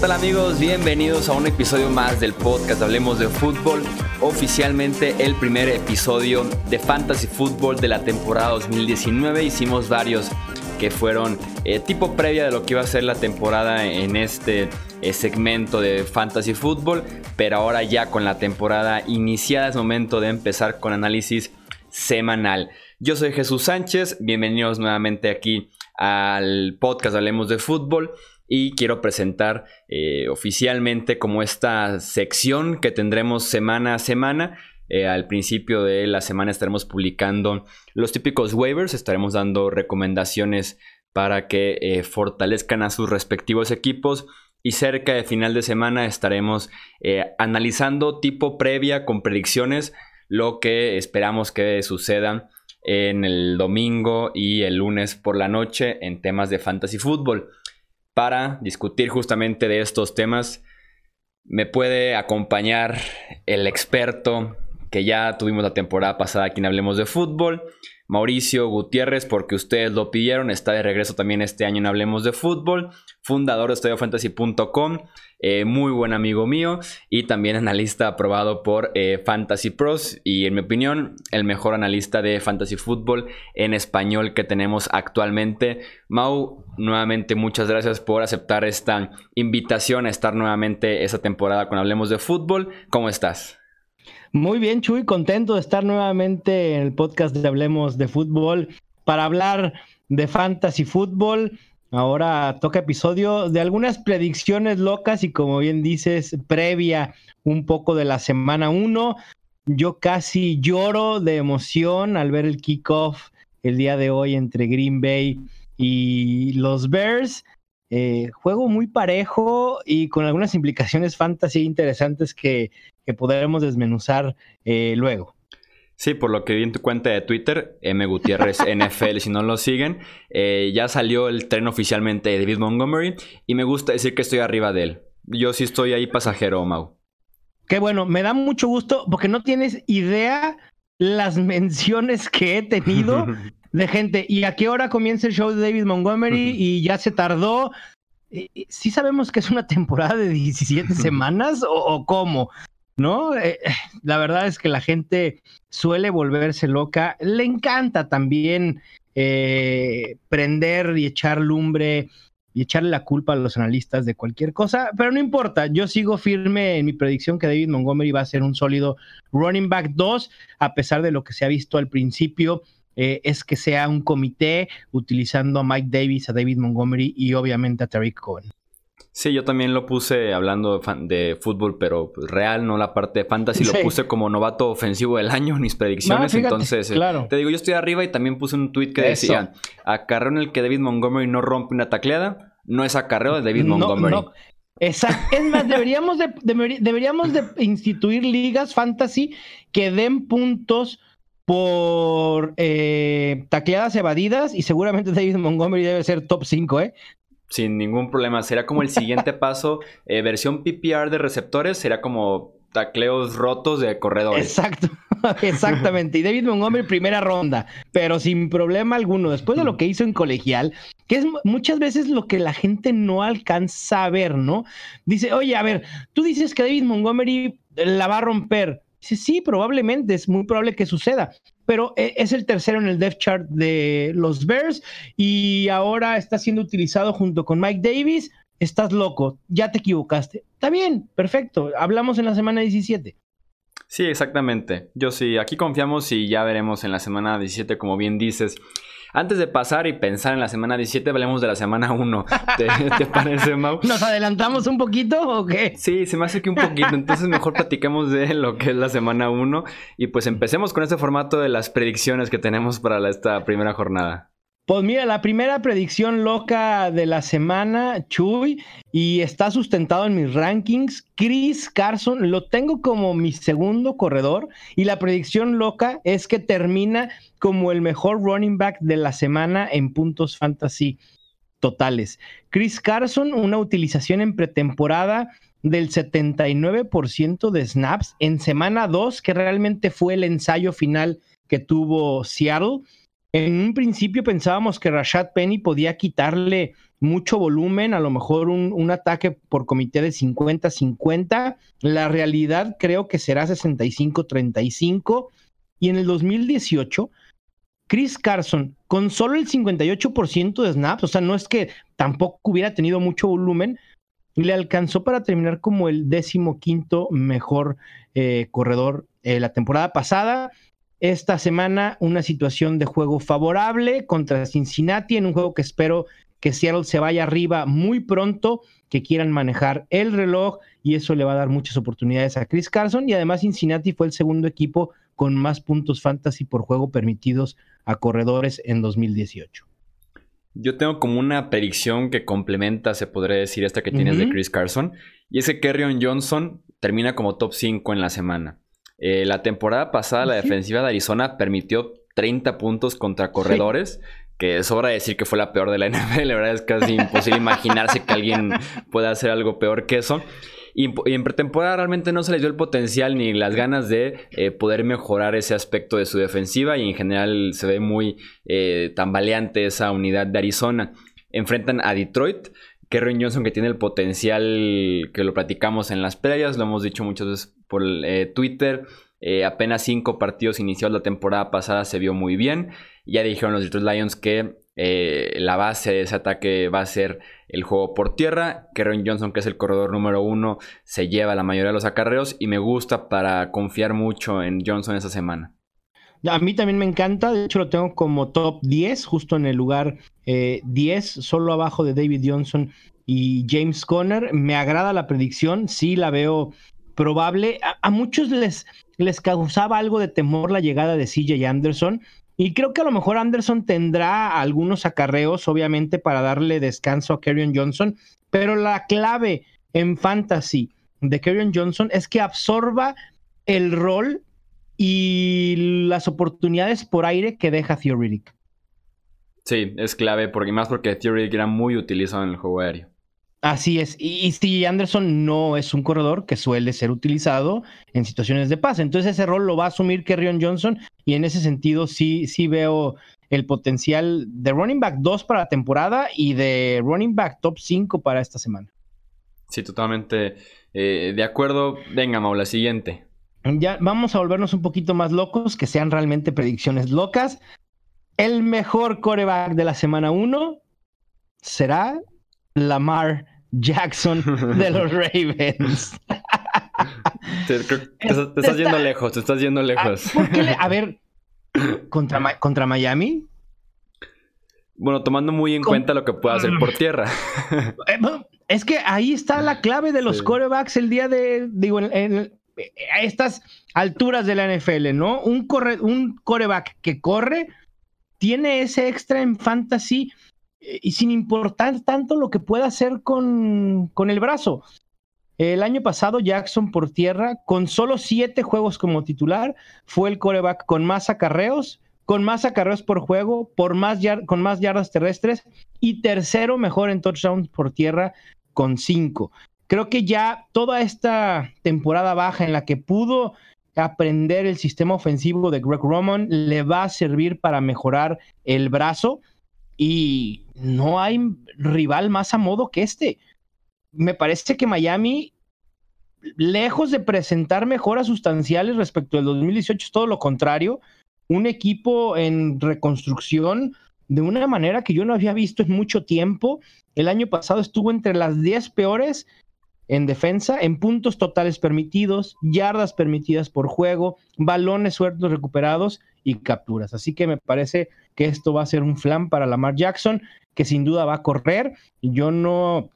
tal amigos? Bienvenidos a un episodio más del podcast Hablemos de Fútbol. Oficialmente el primer episodio de Fantasy Football de la temporada 2019. Hicimos varios que fueron eh, tipo previa de lo que iba a ser la temporada en este eh, segmento de Fantasy Football. Pero ahora ya con la temporada iniciada es momento de empezar con análisis semanal. Yo soy Jesús Sánchez, bienvenidos nuevamente aquí al podcast Hablemos de Fútbol y quiero presentar eh, oficialmente como esta sección que tendremos semana a semana. Eh, al principio de la semana estaremos publicando los típicos waivers, estaremos dando recomendaciones para que eh, fortalezcan a sus respectivos equipos y cerca de final de semana estaremos analizando tipo previa con predicciones lo que esperamos que suceda en el domingo y el lunes por la noche en temas de fantasy fútbol para discutir justamente de estos temas. Me puede acompañar el experto que ya tuvimos la temporada pasada aquí en Hablemos de Fútbol, Mauricio Gutiérrez, porque ustedes lo pidieron, está de regreso también este año en Hablemos de Fútbol, fundador de StudioFantasy.com, eh, muy buen amigo mío y también analista aprobado por eh, Fantasy Pros y en mi opinión el mejor analista de Fantasy Fútbol en español que tenemos actualmente. Mau, nuevamente muchas gracias por aceptar esta invitación a estar nuevamente esa temporada con Hablemos de Fútbol. ¿Cómo estás? Muy bien, Chuy, contento de estar nuevamente en el podcast de Hablemos de Fútbol para hablar de fantasy fútbol. Ahora toca episodio de algunas predicciones locas y como bien dices, previa un poco de la semana 1. Yo casi lloro de emoción al ver el kickoff el día de hoy entre Green Bay y los Bears. Eh, juego muy parejo y con algunas implicaciones fantasy interesantes que, que podremos desmenuzar eh, luego. Sí, por lo que vi en tu cuenta de Twitter, M. Gutiérrez NFL, si no lo siguen, eh, ya salió el tren oficialmente de David Montgomery y me gusta decir que estoy arriba de él. Yo sí estoy ahí pasajero, Mau. Qué bueno, me da mucho gusto porque no tienes idea las menciones que he tenido de gente. ¿Y a qué hora comienza el show de David Montgomery? Y ya se tardó. ¿Sí sabemos que es una temporada de 17 semanas o cómo? ¿no? Eh, la verdad es que la gente suele volverse loca. Le encanta también eh, prender y echar lumbre y echarle la culpa a los analistas de cualquier cosa, pero no importa, yo sigo firme en mi predicción que David Montgomery va a ser un sólido running back 2, a pesar de lo que se ha visto al principio. Eh, es que sea un comité utilizando a Mike Davis, a David Montgomery y obviamente a Tariq Cohen. Sí, yo también lo puse hablando de, fútbol, pero real, no la parte de fantasy. Lo puse como novato ofensivo del año en mis predicciones. Entonces, eh, te digo, yo estoy arriba y también puse un tweet que decía: acarreo en el que David Montgomery no rompe una tacleada, no es acarreo de David Montgomery. No, Exacto. Es más, deberíamos de, deberíamos de instituir ligas fantasy que den puntos por eh, tacleadas evadidas y seguramente David Montgomery debe ser top 5, ¿eh? sin ningún problema. Será como el siguiente paso, eh, versión PPR de receptores, será como tacleos rotos de corredores. Exacto, exactamente. Y David Montgomery, primera ronda, pero sin problema alguno. Después de lo que hizo en colegial, que es muchas veces lo que la gente no alcanza a ver, ¿no? Dice, oye, a ver, tú dices que David Montgomery la va a romper. Sí, sí, probablemente, es muy probable que suceda, pero e, es el tercero en el depth chart de los Bears y ahora está siendo utilizado junto con Mike Davis. Estás loco, ya te equivocaste. Está bien, perfecto, hablamos en la semana 17. Sí, exactamente. Yo sí, aquí confiamos y ya veremos en la semana 17, como bien dices. Antes de pasar y pensar en la semana 17, hablemos de la semana 1. ¿Te, parece, Mau? ¿Nos adelantamos un poquito o qué? Sí, se me hace que un poquito. Entonces mejor platiquemos de lo que es la semana 1 y pues empecemos con este formato de las predicciones que tenemos para esta primera jornada. Pues mira, la primera predicción loca de la semana, Chuy, y está sustentado en mis rankings. Chris Carson lo tengo como mi segundo corredor y la predicción loca es que termina como el mejor running back de la semana en puntos fantasy totales. Chris Carson, una utilización en pretemporada del 79% de snaps en semana 2, que realmente fue el ensayo final que tuvo Seattle En un principio pensábamos que Rashad Penny podía quitarle mucho volumen, a lo mejor un, un ataque por comité de 50-50. La realidad creo que será 65-35. Y en el 2018, Chris Carson, con solo el 58% de snaps, o sea, no es que tampoco hubiera tenido mucho volumen, le alcanzó para terminar como el décimo quinto mejor eh, corredor eh, la temporada pasada. Esta semana una situación de juego favorable contra Cincinnati en un juego que espero que Seattle se vaya arriba muy pronto, que quieran manejar el reloj y eso le va a dar muchas oportunidades a Chris Carson y además Cincinnati fue el segundo equipo con más puntos fantasy por juego permitidos a corredores en 2018. Yo tengo como una predicción que complementa, se podría decir, esta que tienes de Chris Carson. Y es que Kerryon Johnson termina como top 5 en la semana. Eh, la temporada pasada, la defensiva de Arizona permitió 30 puntos contra corredores. Que sobra decir que fue la peor de la NFL. La verdad es casi imposible imaginarse que alguien pueda hacer algo peor que eso. Y, en pretemporada realmente no se les dio el potencial ni las ganas de eh, poder mejorar ese aspecto de su defensiva y en general se ve muy eh, tambaleante esa unidad de Arizona. Enfrentan a Detroit. Kerry Johnson que tiene el potencial que lo platicamos en las previas, lo hemos dicho muchas veces por eh, Twitter. apenas cinco partidos iniciados la temporada pasada se vio muy bien. Ya dijeron los Detroit Lions que la base de ese ataque va a ser el juego por tierra. Kerryon Johnson, que es el corredor número uno, se lleva la mayoría de los acarreos y me gusta para confiar mucho en Johnson esa semana. A mí también me encanta, de hecho lo tengo como top 10, justo en el lugar 10, eh, solo abajo de David Johnson y James Conner. Me agrada la predicción, sí la veo probable. A, a muchos les, les causaba algo de temor la llegada de CJ Anderson. Y creo que a lo mejor Anderson tendrá algunos acarreos, obviamente, para darle descanso a Kerryon Johnson, pero la clave en fantasy de Kerryon Johnson es que absorba el rol y las oportunidades por aire que deja Theoretic. Sí, es clave, porque más porque Theoretic era muy utilizado en el juego aéreo. Así es. Y, y Anderson no es un corredor que suele ser utilizado en situaciones de paz. Entonces ese rol lo va a asumir Kerryon Johnson y en ese sentido sí, sí veo el potencial de running back 2 para la temporada y de running back top 5 para esta semana. Sí, totalmente eh, de acuerdo. Venga, Maula, siguiente. Ya vamos a volvernos un poquito más locos, que sean realmente predicciones locas. El mejor coreback de la semana 1 será Lamar Jackson de los Ravens. Te, estás yendo lejos, te estás yendo lejos. a ver, ¿contra, ¿contra Miami? Bueno, tomando muy en cuenta lo que pueda hacer por tierra. Eh, es que ahí está la clave de los corebacks el día de, digo, en, a estas alturas de la NFL, ¿no? Un, corre, un coreback que corre tiene ese extra en fantasy eh, y sin importar tanto lo que pueda hacer con, con el brazo. El año pasado Jackson por tierra, con solo siete juegos como titular, fue el coreback con más acarreos, con más acarreos por juego, por más con más yardas terrestres y tercero mejor en touchdowns por tierra con cinco. Creo que ya toda esta temporada baja en la que pudo aprender el sistema ofensivo de Greg Roman le va a servir para mejorar el brazo y no hay rival más a modo que este. Me parece que Miami, lejos de presentar mejoras sustanciales respecto al 2018, es todo lo contrario. Un equipo en reconstrucción de una manera que yo no había visto en mucho tiempo. El año pasado estuvo entre las 10 peores en defensa, en puntos totales permitidos, yardas permitidas por juego, balones sueltos recuperados y capturas. Así que me parece que esto va a ser un flan para Lamar Jackson, que sin duda va a correr. Yo no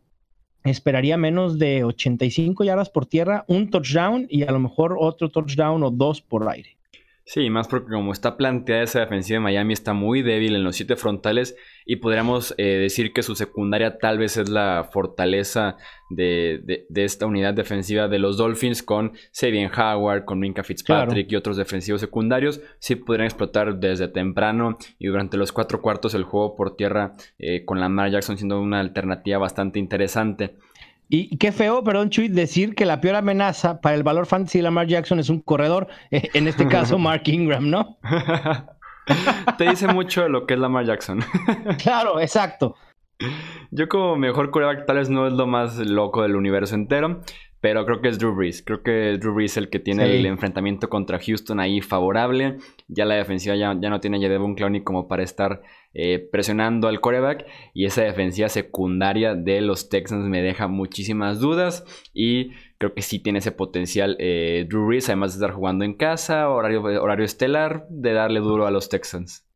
esperaría menos de 85 yardas por tierra, un touchdown y a lo mejor otro touchdown o dos por aire. Sí, más porque como está planteada esa defensiva de Miami está muy débil en los siete frontales y podríamos eh, decir que su secundaria tal vez es la fortaleza de, esta unidad defensiva de los Dolphins con Sabian Howard, con Minka Fitzpatrick y otros defensivos secundarios. Sí podrían explotar desde temprano y durante los cuatro cuartos el juego por tierra eh, con Lamar Jackson siendo una alternativa bastante interesante. Y qué feo, perdón, Chuy, decir que la peor amenaza para el valor fantasy de Lamar Jackson es un corredor, eh, en este caso Mark Ingram, ¿no? Te dice mucho lo que es Lamar Jackson. claro, exacto. Yo como mejor quarterback tal vez no es lo más loco del universo entero, pero creo que es Drew Brees. Creo que Drew Brees es el que tiene el enfrentamiento contra Houston ahí favorable. Ya la defensiva ya, ya no tiene a Jadevon Clowney como para estar eh, presionando al quarterback. Y esa defensiva secundaria de los Texans me deja muchísimas dudas. Y creo que sí tiene ese potencial eh, Drew Brees, además de estar jugando en casa, horario, horario estelar, de darle duro a los Texans.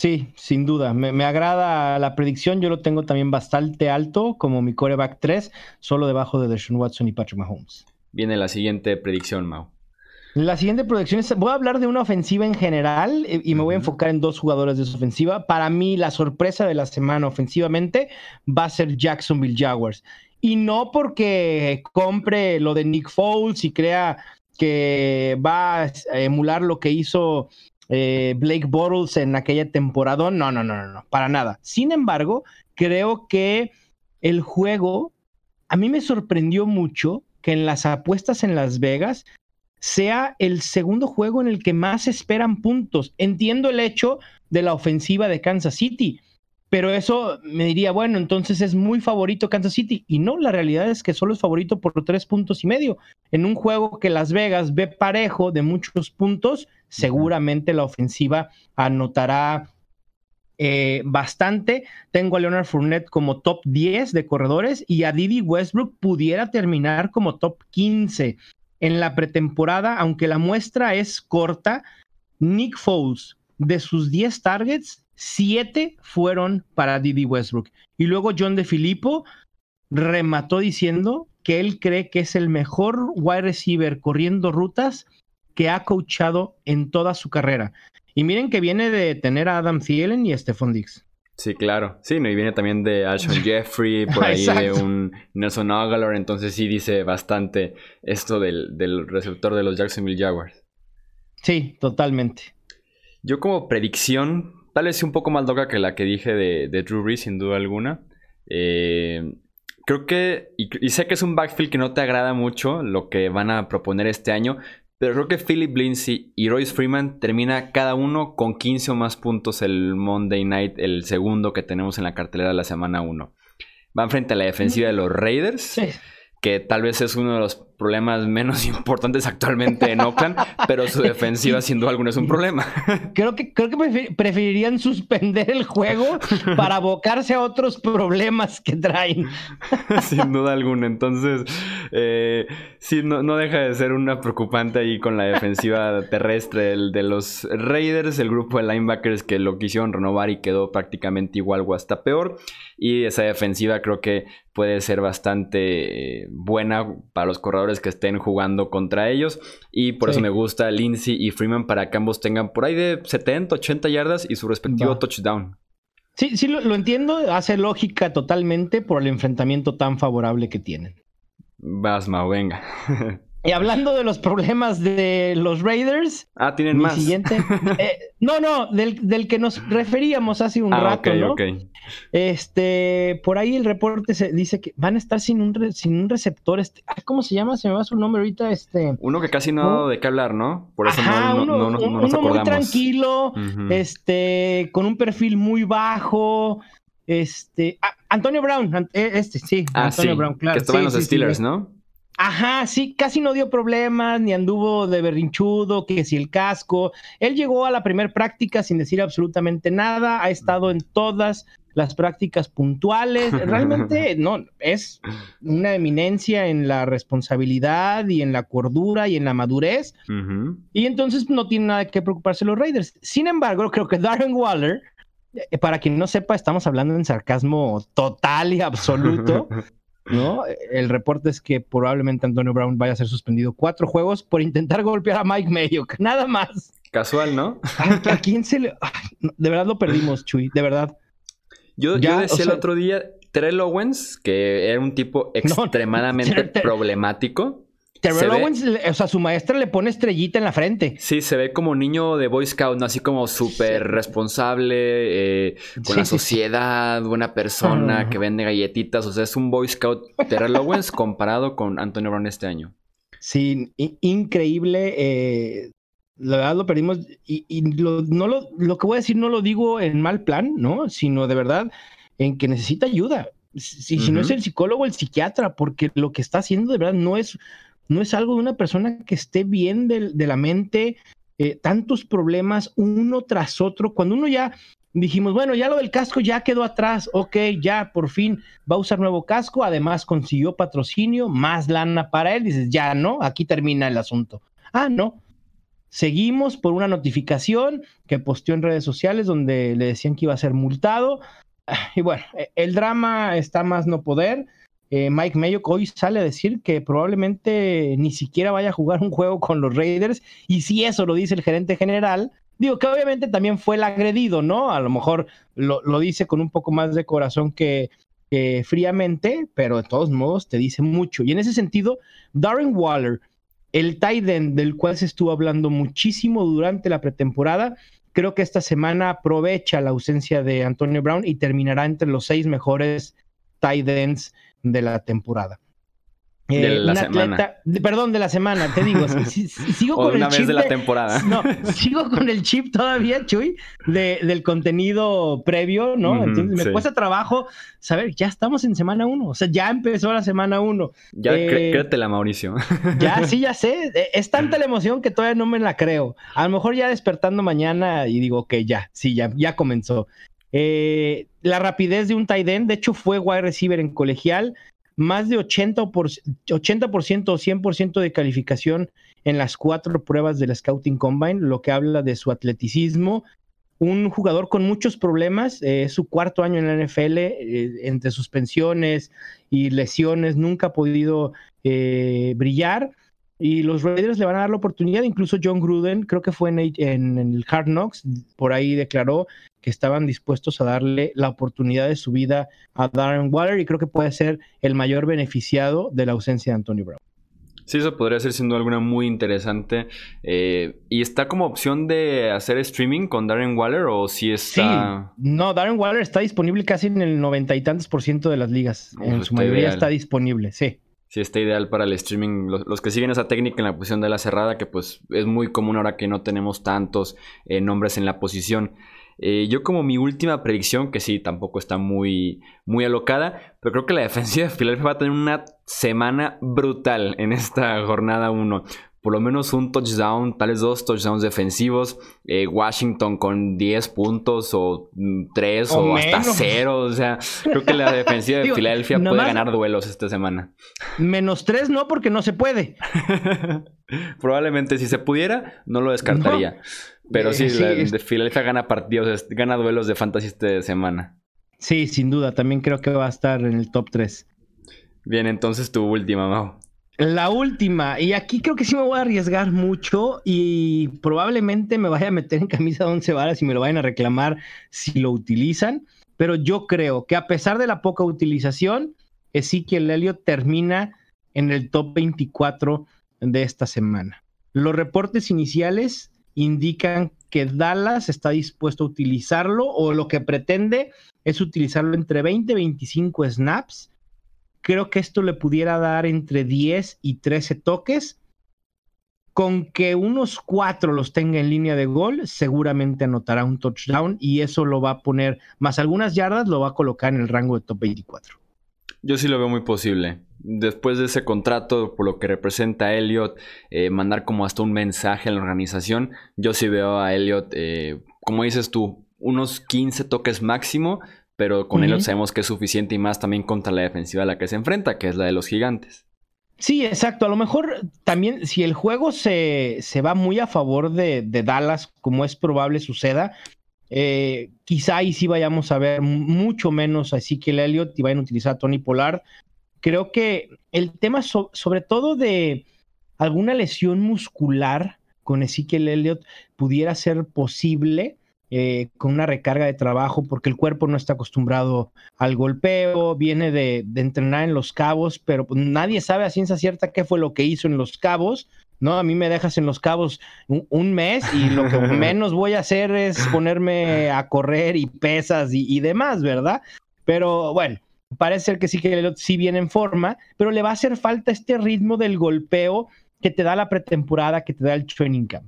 Sí, sin duda. Me, agrada la predicción. Yo lo tengo también bastante alto, como mi coreback 3, solo debajo de Deshaun Watson y Patrick Mahomes. Viene la siguiente predicción, Mau. La siguiente predicción es, voy a hablar de una ofensiva en general eh, y me voy a enfocar en dos jugadores de esa ofensiva. Para mí, la sorpresa de la semana ofensivamente va a ser Jacksonville Jaguars. Y no porque compre lo de Nick Foles y crea que va a emular lo que hizo eh, Blake Bortles en aquella temporada. No, no, no, no, no, para nada. Sin embargo, creo que el juego a mí me sorprendió mucho que en las apuestas en Las Vegas sea el segundo juego en el que más esperan puntos. Entiendo el hecho de la ofensiva de Kansas City, pero eso me diría, bueno, entonces es muy favorito Kansas City. Y no, la realidad es que solo es favorito por tres puntos y medio. En un juego que Las Vegas ve parejo de muchos puntos, seguramente la ofensiva anotará eh, bastante. Tengo a Leonard Fournette como top 10 de corredores y a Didi Westbrook pudiera terminar como top 15. En la pretemporada, aunque la muestra es corta, Nick Foles, de sus 10 targets, siete fueron para Didi Westbrook. Y luego John de Filippo remató diciendo que él cree que es el mejor wide receiver corriendo rutas que ha coachado en toda su carrera. Y miren que viene de tener a Adam Thielen y a Stephon Diggs. Sí, claro. Sí, y viene también de Alshon Jeffrey, por ahí de un Nelson Aguilar, entonces sí dice bastante esto del, del receptor de los Jacksonville Jaguars. Sí, totalmente. Yo como predicción Tal vez un poco más loca que la que dije de, Drew Brees, sin duda alguna. Eh, creo que, y, sé que es un backfield que no te agrada mucho lo que van a proponer este año, pero creo que Philip Lindsay y Royce Freeman termina cada uno con 15 o más puntos el Monday Night, el segundo que tenemos en la cartelera de la semana 1. Van frente a la defensiva de los Raiders. Sí que tal vez es uno de los problemas menos importantes actualmente en Oakland, pero su defensiva sin duda alguna es un problema. Creo que, creo que preferirían suspender el juego para abocarse a otros problemas que traen. Sin duda alguna. Entonces, eh, sí, no, no, deja de ser una preocupante ahí con la defensiva terrestre de los Raiders, el grupo de linebackers que lo quisieron renovar y quedó prácticamente igual o hasta peor. Y esa defensiva creo que puede ser bastante eh, buena para los corredores que estén jugando contra ellos. Y por eso me gusta Lindsay y Freeman para que ambos tengan por ahí de 70, 80 yardas y su respectivo touchdown. Sí, sí, lo, entiendo. Hace lógica totalmente por el enfrentamiento tan favorable que tienen. Vas, venga. Y hablando de los problemas de los Raiders. Ah, tienen más. Siguiente. Eh, no, no, del, que nos referíamos hace un ah, rato, ¿no? Este, por ahí el reporte se dice que van a estar sin un, sin un receptor. Este, ¿Cómo se llama? Se me va su nombre ahorita. Este. Uno que casi no ha dado de qué hablar, ¿no? Por eso no, no, nos acordamos. muy tranquilo, este, con un perfil muy bajo. Este, ah, Antonio Brown, eh, este, sí, ah, Antonio Brown, claro. Que estaba en los Steelers, ¿no? Ajá, sí, casi no dio problemas, ni anduvo de berrinchudo, que si el casco. Él llegó a la primera práctica sin decir absolutamente nada, ha estado en todas las prácticas puntuales. Realmente, no, es una eminencia en la responsabilidad y en la cordura y en la madurez. Y entonces no tiene nada que preocuparse los Raiders. Sin embargo, creo que Darren Waller, eh, para quien no sepa, estamos hablando en sarcasmo total y absoluto. ¿no? El reporte es que probablemente Antonio Brown vaya a ser suspendido cuatro juegos por intentar golpear a Mike Mayock, nada más. Casual, ¿no? ¿A, quién se le...? de verdad lo perdimos, Chuy, de verdad. Yo, yo decía el otro día, Terrell Owens, que era un tipo extremadamente problemático. Terrell Owens, o sea, su maestra le pone estrellita en la frente. Sí, se ve como niño de Boy Scout, ¿no? Así como súper responsable, eh, con la sociedad, buena persona, que vende galletitas. O sea, es un Boy Scout Terrell Owens comparado con Antonio Brown este año. Sí, increíble. Eh, La verdad lo perdimos y, lo, no lo, lo que voy a decir no lo digo en mal plan, ¿no? Sino de verdad en que necesita ayuda. Si, si no es el psicólogo, el psiquiatra, porque lo que está haciendo de verdad no es, no es algo de una persona que esté bien de, la mente, eh, tantos problemas uno tras otro. Cuando uno ya dijimos, bueno, ya lo del casco ya quedó atrás, ok, ya por fin va a usar nuevo casco, además consiguió patrocinio, más lana para él, dices, ya no, aquí termina el asunto. Ah, no. Seguimos por una notificación que posteó en redes sociales donde le decían que iba a ser multado. Y bueno, e, el drama está más no poder. Eh, Mike Mayo hoy sale a decir que probablemente ni siquiera vaya a jugar un juego con los Raiders. Y si eso lo dice el gerente general, Digo que obviamente también fue el agredido, ¿no? A lo mejor lo, dice con un poco más de corazón que, fríamente, pero de todos modos te dice mucho. Y en ese sentido, Darren Waller, el tight end del cual se estuvo hablando muchísimo durante la pretemporada, creo que esta semana aprovecha la ausencia de Antonio Brown y terminará entre los seis mejores tight ends de la temporada. De eh, la semana. perdón, de la semana, te digo. sigo con una el vez chip de la temporada. No, sigo con el chip todavía, Chuy, del contenido previo, ¿no? Entonces me cuesta trabajo saber, ya estamos en semana uno. O sea, ya empezó la semana uno. Ya eh, créetela, Mauricio. Ya, sí, ya sé. Eh, es tanta la emoción que todavía no me la creo. A lo mejor ya despertando mañana y digo, ok, ya, sí, ya, ya comenzó. La rapidez de un tight end, de hecho, fue wide receiver en colegial más de 80%, por, 80 o 100% de calificación en las cuatro pruebas del Scouting Combine, lo que habla de su atleticismo. Un jugador con muchos problemas, eh, su cuarto año en la NFL, eh, entre suspensiones y lesiones, nunca ha podido eh, brillar. Y los Raiders le van a dar la oportunidad, incluso John Gruden, creo que fue en, en, el Hard Knocks, por ahí declaró que estaban dispuestos a darle la oportunidad de su vida a Darren Waller y creo que puede ser el mayor beneficiado de la ausencia de Antonio Brown. Sí, eso podría ser siendo alguna muy interesante. Eh, ¿Y está como opción de hacer streaming con Darren Waller o si está...? Sí, no, Darren Waller está disponible casi en el noventa y tantos por ciento de las ligas. en su mayoría está disponible, sí. Sí, está ideal para el streaming. Los, que siguen esa técnica en la posición de la cerrada, que pues es muy común ahora que no tenemos tantos eh, nombres en la posición. Eh, yo como mi última predicción, que sí, tampoco está muy, muy alocada, pero creo que la defensiva de Philadelphia va a tener una semana brutal en esta jornada 1 por lo menos un touchdown, tales dos touchdowns defensivos. Eh, Washington con 10 puntos o 3 mm, o, hasta 0. O sea, creo que la defensiva de Filadelfia puede ganar duelos esta semana. Menos 3 no, porque no se puede. Probablemente si se pudiera, no lo descartaría. Pero sí, la, de Filadelfia gana partidos, gana duelos de fantasy esta semana. Sí, sin duda. También creo que va a estar en el top 3. Bien, entonces tu última, Mau. La última, y aquí creo que sí me voy a arriesgar mucho y probablemente me vaya a meter en camisa de once varas y me lo vayan a reclamar si lo utilizan, pero yo creo que a pesar de la poca utilización, Ezequiel Elliott termina en el top 24 de esta semana. Los reportes iniciales indican que Dallas está dispuesto a utilizarlo o lo que pretende es utilizarlo entre 20 y 25 snaps creo que esto le pudiera dar entre 10 y 13 toques. Con que unos cuatro los tenga en línea de gol, seguramente anotará un touchdown y eso lo va a poner, más algunas yardas, lo va a colocar en el rango de top 24. Yo sí lo veo muy posible. Después de ese contrato, por lo que representa Elliot, eh, mandar como hasta un mensaje a la organización, yo sí veo a Elliot, eh, como dices tú, unos 15 toques máximo, pero con él sabemos que es suficiente y más también contra la defensiva a la que se enfrenta, que es la de los gigantes. Sí, exacto. A lo mejor también si el juego se, se va muy a favor de, Dallas, como es probable suceda, eh, quizá ahí sí vayamos a ver mucho menos a Ezekiel Elliott y vayan a utilizar a Tony Pollard. Creo que el tema sobre todo de alguna lesión muscular con Ezekiel Elliott pudiera ser posible eh, con una recarga de trabajo porque el cuerpo no está acostumbrado al golpeo, viene de, entrenar en los cabos, pero pues, nadie sabe a ciencia cierta qué fue lo que hizo en los cabos. ¿no? A mí me dejas en los cabos un, mes y lo que menos voy a hacer es ponerme a correr y pesas y, demás, ¿verdad? Pero bueno, parece ser que sí que sí viene en forma, pero le va a hacer falta este ritmo del golpeo que te da la pretemporada, que te da el training camp.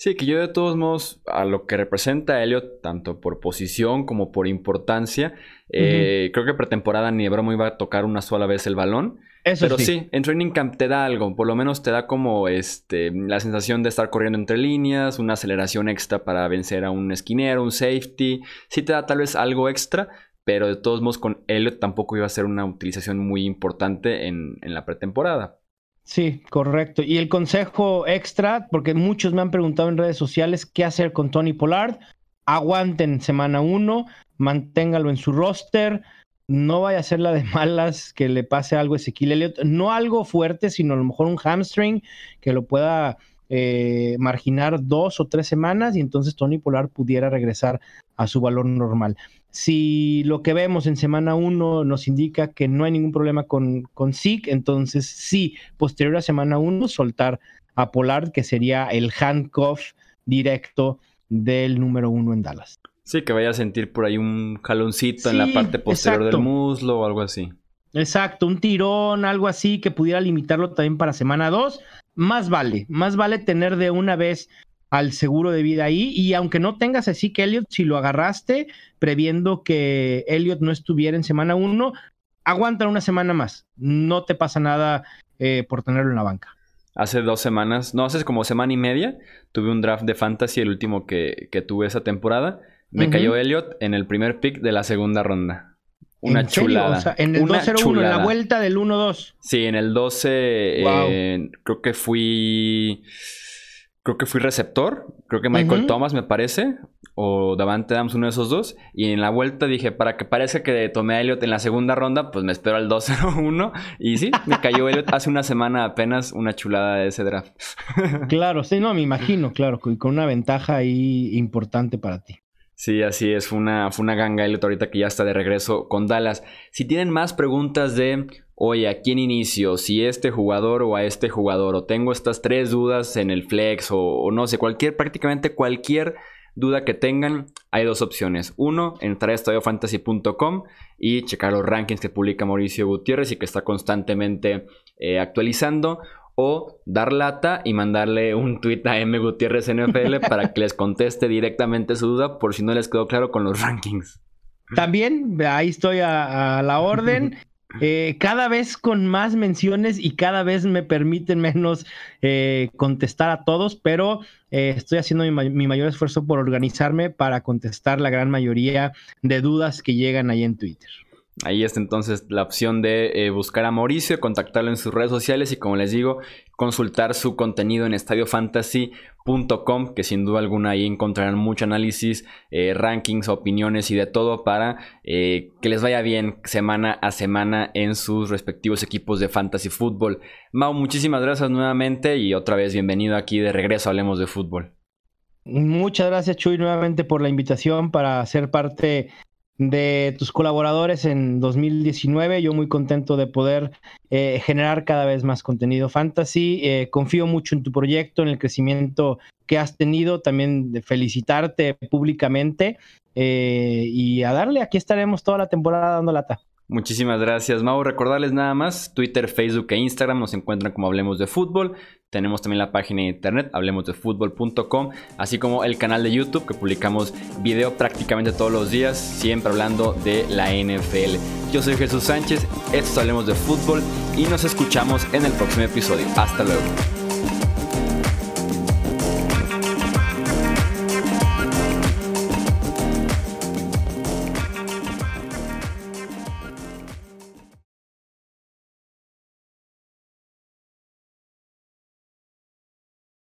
Sí, que yo de todos modos, a lo que representa Elliot, tanto por posición como por importancia, eh, creo que pretemporada ni de broma iba a tocar una sola vez el balón. Eso Pero sí. en Training Camp te da algo, por lo menos te da como este, la sensación de estar corriendo entre líneas, una aceleración extra para vencer a un esquinero, un safety. Sí te da tal vez algo extra, pero de todos modos con Elliot tampoco iba a ser una utilización muy importante en la pretemporada. Sí, correcto. Y el consejo extra, porque muchos me han preguntado en redes sociales qué hacer con Tony Pollard. Aguanten semana uno, manténgalo en su roster. No vaya a ser la de malas que le pase algo a Ezequiel Elliott. No algo fuerte, sino a lo mejor un hamstring que lo pueda eh, marginar dos o tres semanas y entonces Tony Pollard pudiera regresar a su valor normal. Si lo que vemos en semana 1 nos indica que no hay ningún problema con, con Zeke, entonces sí, posterior a semana 1, soltar a Pollard, que sería el handcuff directo del número 1 en Dallas. Sí, que vaya a sentir por ahí un jaloncito en la parte posterior del muslo o algo así. Exacto, un tirón, algo así que pudiera limitarlo también para semana 2. Más vale, más vale tener de una vez al seguro de vida ahí. Y aunque no tengas así que Elliot, si lo agarraste previendo que Elliot no estuviera en semana uno, aguanta una semana más. No te pasa nada eh, por tenerlo en la banca. Hace dos semanas, no, hace como semana y media, tuve un draft de fantasy, el último que, tuve esa temporada. Me cayó Elliot en el primer pick de la segunda ronda. Una chulada. en el 2-0-1, en la vuelta del 1-2. Sí, en el 12, eh, creo que fui creo que fui receptor, creo que Michael Thomas me parece, o Davante Adams, uno de esos dos, y en la vuelta dije, para que parezca que tomé a Elliot en la segunda ronda, pues me espero al 2-0-1, y sí, me cayó Elliot hace una semana apenas, una chulada de ese draft. claro, sí, no, me imagino, claro, con una ventaja ahí importante para ti. Sí, así es, fue una, fue una ganga Elliot ahorita que ya está de regreso con Dallas. Si tienen más preguntas de oye, ¿a quién inicio? Si este jugador o a este jugador, o tengo estas tres dudas en el flex, o, no sé, cualquier, prácticamente cualquier duda que tengan, hay dos opciones. Uno, entrar a estadiofantasy.com y checar los rankings que publica Mauricio Gutiérrez y que está constantemente eh, actualizando. O dar lata y mandarle un tweet a M Gutiérrez NFL para que les conteste directamente su duda por si no les quedó claro con los rankings. También, ahí estoy a la orden. Eh, cada vez con más menciones y cada vez me permiten menos eh, contestar a todos, pero eh, estoy haciendo mi, mayor esfuerzo por organizarme para contestar la gran mayoría de dudas que llegan ahí en Twitter. Ahí está entonces la opción de buscar a Mauricio, contactarlo en sus redes sociales y como les digo, consultar su contenido en estadiofantasy.com, que sin duda alguna ahí encontrarán mucho análisis, eh, rankings, opiniones y de todo para eh, que les vaya bien semana a semana en sus respectivos equipos de fantasy fútbol. Mau, muchísimas gracias nuevamente y otra vez bienvenido aquí de regreso, hablemos de fútbol. Muchas gracias Chuy nuevamente por la invitación para ser parte de tus colaboradores en 2019. Yo muy contento de poder eh, generar cada vez más contenido fantasy. Eh, confío mucho en tu proyecto, en el crecimiento que has tenido. También de felicitarte públicamente eh, y a darle. Aquí estaremos toda la temporada dando lata. Muchísimas gracias, Mau. Recordarles nada más, Twitter, Facebook e Instagram nos encuentran como Hablemos de Fútbol. Tenemos también la página de internet, hablemosdefutbol.com, así como el canal de YouTube que publicamos video prácticamente todos los días, siempre hablando de la NFL. Yo soy Jesús Sánchez, esto es Hablemos de Fútbol y nos escuchamos en el próximo episodio. Hasta luego.